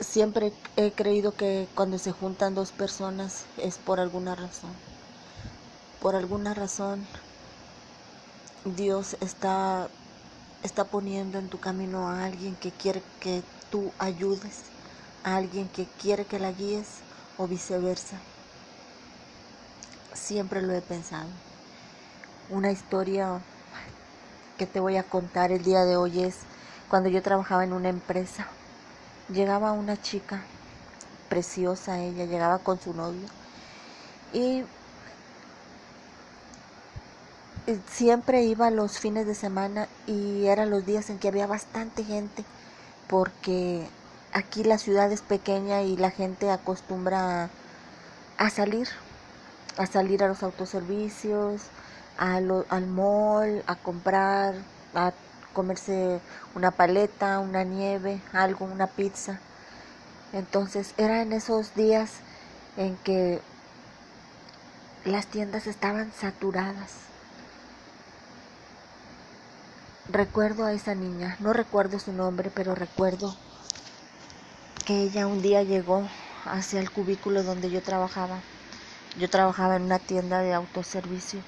siempre he creído que cuando se juntan dos personas es por alguna razón. Por alguna razón Dios está, está poniendo en tu camino a alguien que quiere que tú ayudes, a alguien que quiere que la guíes o viceversa. Siempre lo he pensado. Una historia que te voy a contar el día de hoy es cuando yo trabajaba en una empresa llegaba una chica, preciosa ella, llegaba con su novio y siempre iba los fines de semana y eran los días en que había bastante gente porque aquí la ciudad es pequeña y la gente acostumbra a, salir, a salir a los autoservicios, al mall, a comprar, a comerse una paleta, una nieve, algo, una pizza. Entonces eran esos días en que las tiendas estaban saturadas. Recuerdo a esa niña, no recuerdo su nombre, pero recuerdo que ella un día llegó hacia el cubículo donde yo trabajaba. Yo trabajaba en una tienda de autoservicio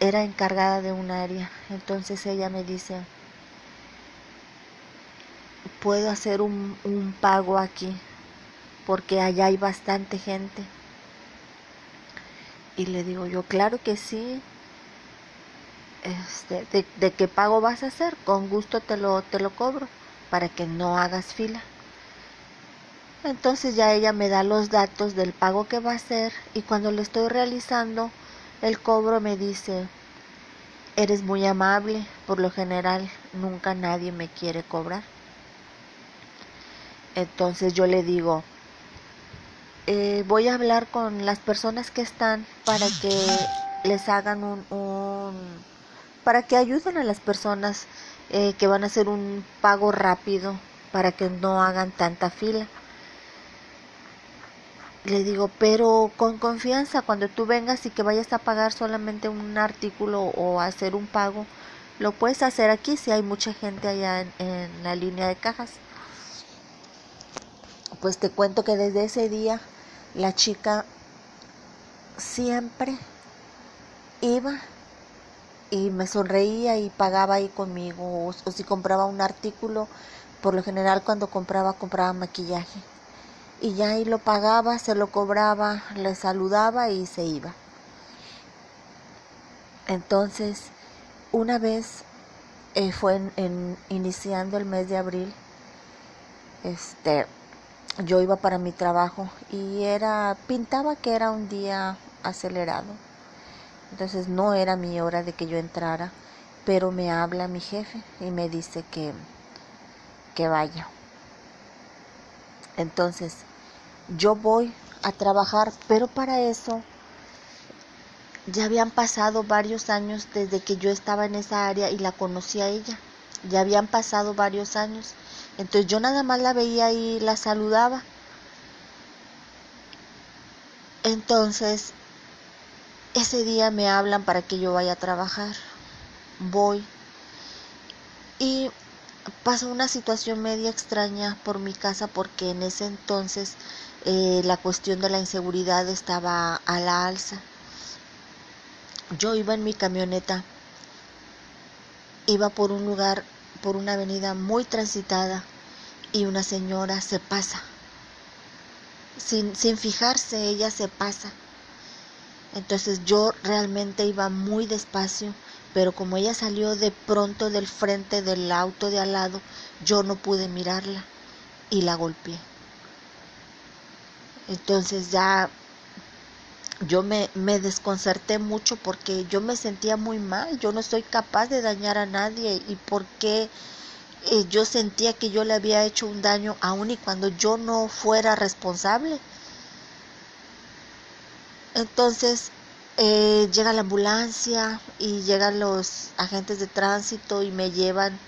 era encargada de un área. Entonces ella me dice, puedo hacer un, un pago aquí porque allá hay bastante gente. Y le digo yo, claro que sí. Este, de, de, qué pago vas a hacer? Con gusto te lo, te lo cobro para que no hagas fila. Entonces ya ella me da los datos del pago que va a hacer y cuando le estoy realizando el cobro me dice, eres muy amable, por lo general nunca nadie me quiere cobrar. Entonces yo le digo, eh, voy a hablar con las personas que están para que les hagan un, un para que ayuden a las personas eh, que van a hacer un pago rápido para que no hagan tanta fila le digo, pero con confianza, cuando tú vengas y que vayas a pagar solamente un artículo o hacer un pago, lo puedes hacer aquí si hay mucha gente allá en, la línea de cajas. Pues te cuento que desde ese día la chica siempre iba y me sonreía y pagaba ahí conmigo o si compraba un artículo, por lo general cuando compraba compraba maquillaje y ya ahí lo pagaba, se lo cobraba, le saludaba y se iba. Entonces, una vez eh, fue en, iniciando el mes de abril, este, yo iba para mi trabajo y era, pintaba que era un día acelerado. Entonces no era mi hora de que yo entrara, pero me habla mi jefe y me dice que, que vaya. Entonces, yo voy a trabajar, pero para eso ya habían pasado varios años desde que yo estaba en esa área y la conocí a ella. Ya habían pasado varios años. Entonces yo nada más la veía y la saludaba. Entonces, ese día me hablan para que yo vaya a trabajar. Voy. Y pasa una situación media extraña por mi casa porque en ese entonces eh, la cuestión de la inseguridad estaba a la alza. Yo iba en mi camioneta, iba por un lugar, por una avenida muy transitada y una señora se pasa. Sin, sin fijarse, ella se pasa. Entonces yo realmente iba muy despacio, pero como ella salió de pronto del frente del auto de al lado, yo no pude mirarla y la golpeé. Entonces ya yo me, me, desconcerté mucho porque yo me sentía muy mal, yo no soy capaz de dañar a nadie y porque eh, yo sentía que yo le había hecho un daño aún y cuando yo no fuera responsable. Entonces eh, llega la ambulancia y llegan los agentes de tránsito y me llevan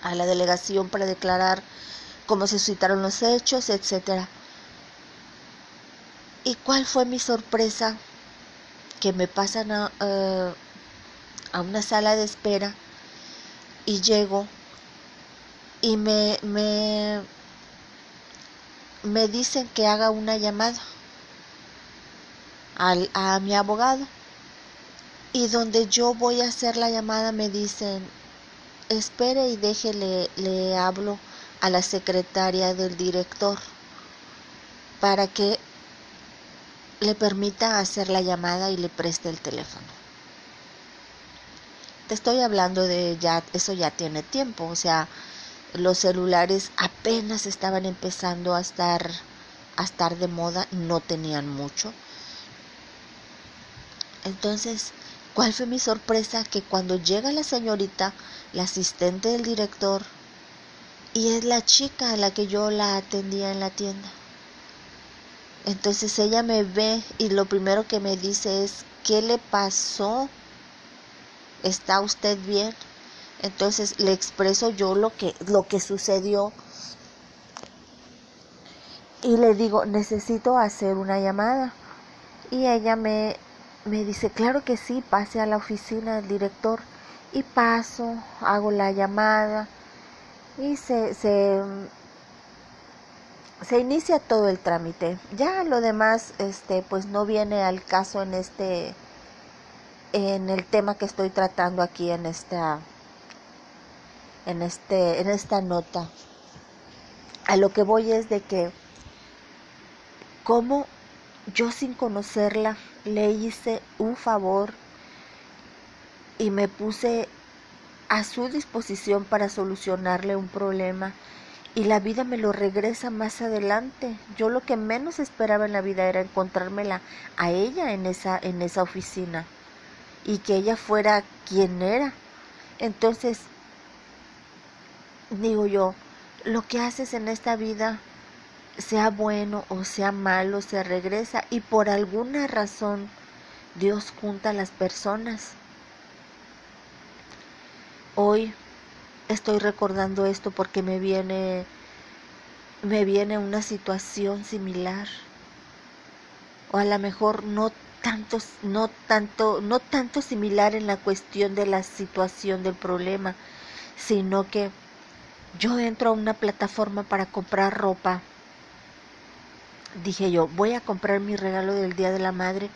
a la delegación para declarar cómo se suscitaron los hechos, etcétera. ¿Y cuál fue mi sorpresa? Que me pasan a, una sala de espera y llego y me, me, me dicen que haga una llamada al, a mi abogado y donde yo voy a hacer la llamada me dicen espere y déjele le hablo a la secretaria del director para que le permita hacer la llamada y le preste el teléfono. Te estoy hablando de ya, eso ya tiene tiempo, o sea, los celulares apenas estaban empezando a estar a estar de moda, no tenían mucho. Entonces, ¿cuál fue mi sorpresa? Que cuando llega la señorita, la asistente del director, y es la chica a la que yo la atendía en la tienda. Entonces ella me ve y lo primero que me dice es, ¿qué le pasó? ¿Está usted bien? Entonces le expreso yo lo que, lo que sucedió y le digo, necesito hacer una llamada. Y ella me, me dice, claro que sí, pase a la oficina del director. Y paso, hago la llamada y se, se, se inicia todo el trámite. Ya lo demás, este, pues no viene al caso en este, en el tema que estoy tratando aquí en esta, en este, en esta nota. A lo que voy es de que, como yo sin conocerla le hice un favor y me puse a su disposición para solucionarle un problema y la vida me lo regresa más adelante. Yo lo que menos esperaba en la vida era encontrármela a ella en esa en esa oficina y que ella fuera quien era. Entonces digo yo, lo que haces en esta vida sea bueno o sea malo, se regresa y por alguna razón Dios junta a las personas Hoy estoy recordando esto porque me viene me viene una situación similar. O a lo mejor no tanto no tanto no tanto similar en la cuestión de la situación del problema sino que yo entro a una plataforma para comprar ropa. Dije yo voy a comprar mi regalo del día de la madre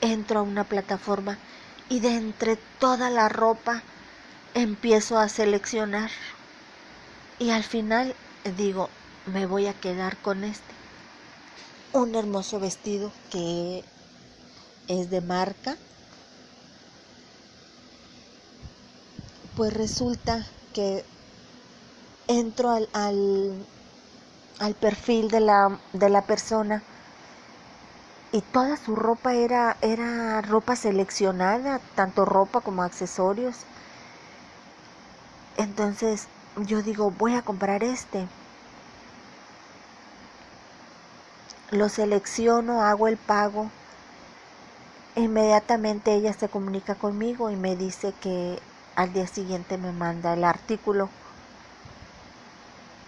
entro a una plataforma y de entre toda la ropa empiezo a seleccionar y al final digo, me voy a quedar con este. Un hermoso vestido que es de marca. Pues resulta que entro al, al, perfil de la, de la persona y toda su ropa era, era ropa seleccionada, tanto ropa como accesorios. Entonces yo digo, voy a comprar este. Lo selecciono, hago el pago. Inmediatamente ella se comunica conmigo y me dice que al día siguiente me manda el artículo.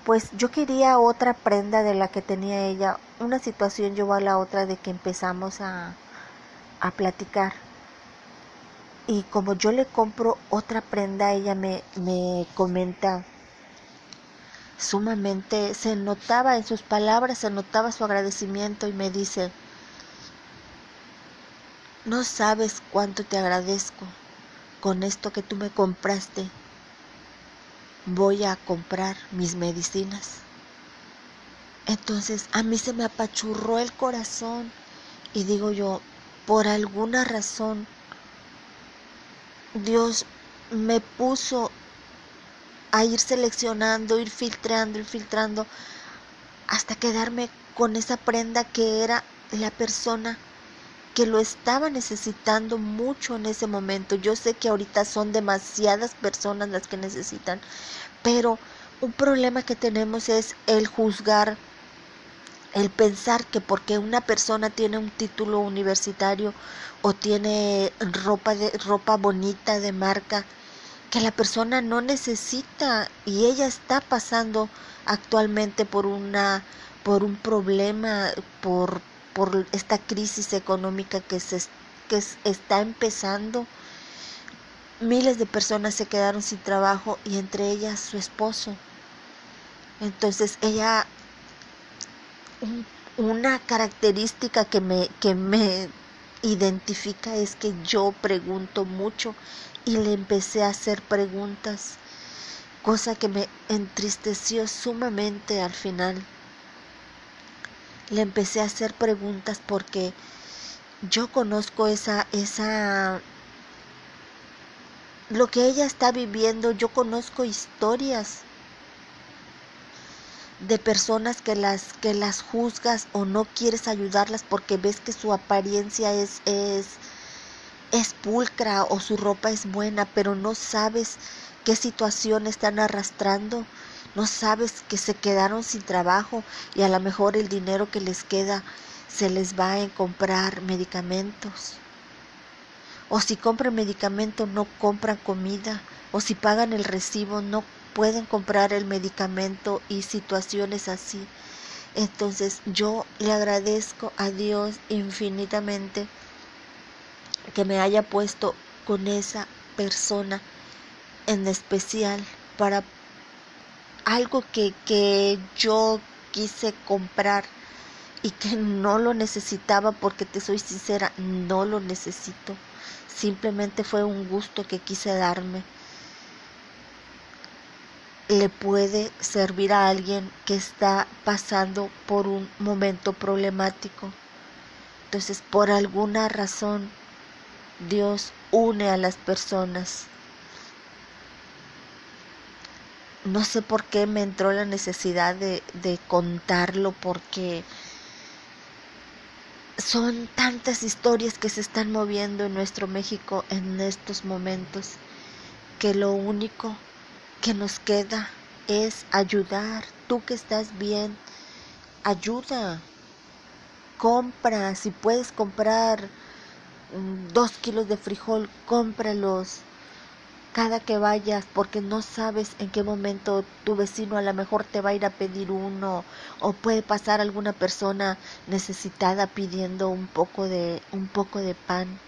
Pues yo quería otra prenda de la que tenía ella. Una situación llevó a la otra de que empezamos a, a platicar y como yo le compro otra prenda, ella me, me comenta sumamente, se notaba en sus palabras, se notaba su agradecimiento y me dice, no sabes cuánto te agradezco con esto que tú me compraste. Voy a comprar mis medicinas. Entonces a mí se me apachurró el corazón y digo yo, por alguna razón, Dios me puso a ir seleccionando, ir filtrando, ir filtrando, hasta quedarme con esa prenda que era la persona que lo estaba necesitando mucho en ese momento. Yo sé que ahorita son demasiadas personas las que necesitan, pero un problema que tenemos es el juzgar el pensar que porque una persona tiene un título universitario o tiene ropa de ropa bonita de marca que la persona no necesita y ella está pasando actualmente por una por un problema por por esta crisis económica que se que está empezando. Miles de personas se quedaron sin trabajo y entre ellas su esposo. Entonces ella una característica que me, que me identifica es que yo pregunto mucho y le empecé a hacer preguntas, cosa que me entristeció sumamente al final. Le empecé a hacer preguntas porque yo conozco esa esa lo que ella está viviendo, yo conozco historias de personas que las que las juzgas o no quieres ayudarlas porque ves que su apariencia es es es pulcra o su ropa es buena, pero no sabes qué situación están arrastrando, no sabes que se quedaron sin trabajo y a lo mejor el dinero que les queda se les va en comprar medicamentos. O si compran medicamento no compran comida, o si pagan el recibo no pueden comprar el medicamento y situaciones así. Entonces yo le agradezco a Dios infinitamente que me haya puesto con esa persona en especial para algo que, que yo quise comprar y que no lo necesitaba porque te soy sincera, no lo necesito. Simplemente fue un gusto que quise darme le puede servir a alguien que está pasando por un momento problemático. Entonces, por alguna razón, Dios une a las personas. No sé por qué me entró la necesidad de, de contarlo, porque son tantas historias que se están moviendo en nuestro México en estos momentos, que lo único que nos queda es ayudar. Tú que estás bien, ayuda. Compra, si puedes comprar mm, dos kilos de frijol, cómpralos cada que vayas porque no sabes en qué momento tu vecino a lo mejor te va a ir a pedir uno o puede pasar alguna persona necesitada pidiendo un poco de un poco de pan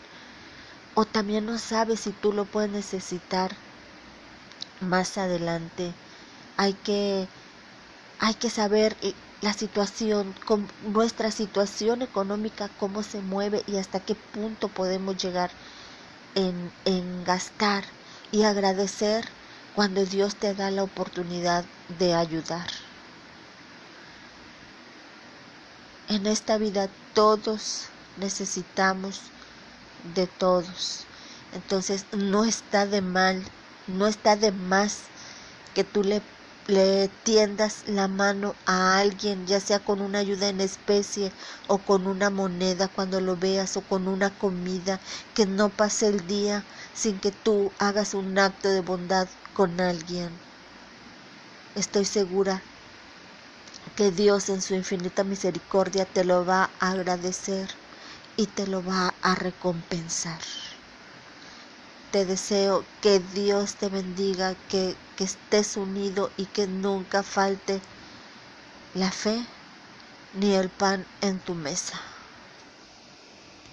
o también no sabes si tú lo puedes necesitar más adelante. Hay que, hay que saber la situación, con nuestra situación económica, cómo se mueve y hasta qué punto podemos llegar en, en gastar y agradecer cuando Dios te da la oportunidad de ayudar. En esta vida todos necesitamos de todos. Entonces no está de mal no está de más que tú le, le tiendas la mano a alguien, ya sea con una ayuda en especie o con una moneda cuando lo veas o con una comida, que no pase el día sin que tú hagas un acto de bondad con alguien. Estoy segura que Dios en su infinita misericordia te lo va a agradecer y te lo va a recompensar te deseo que Dios te bendiga, que, que estés unido y que nunca falte la fe ni el pan en tu mesa.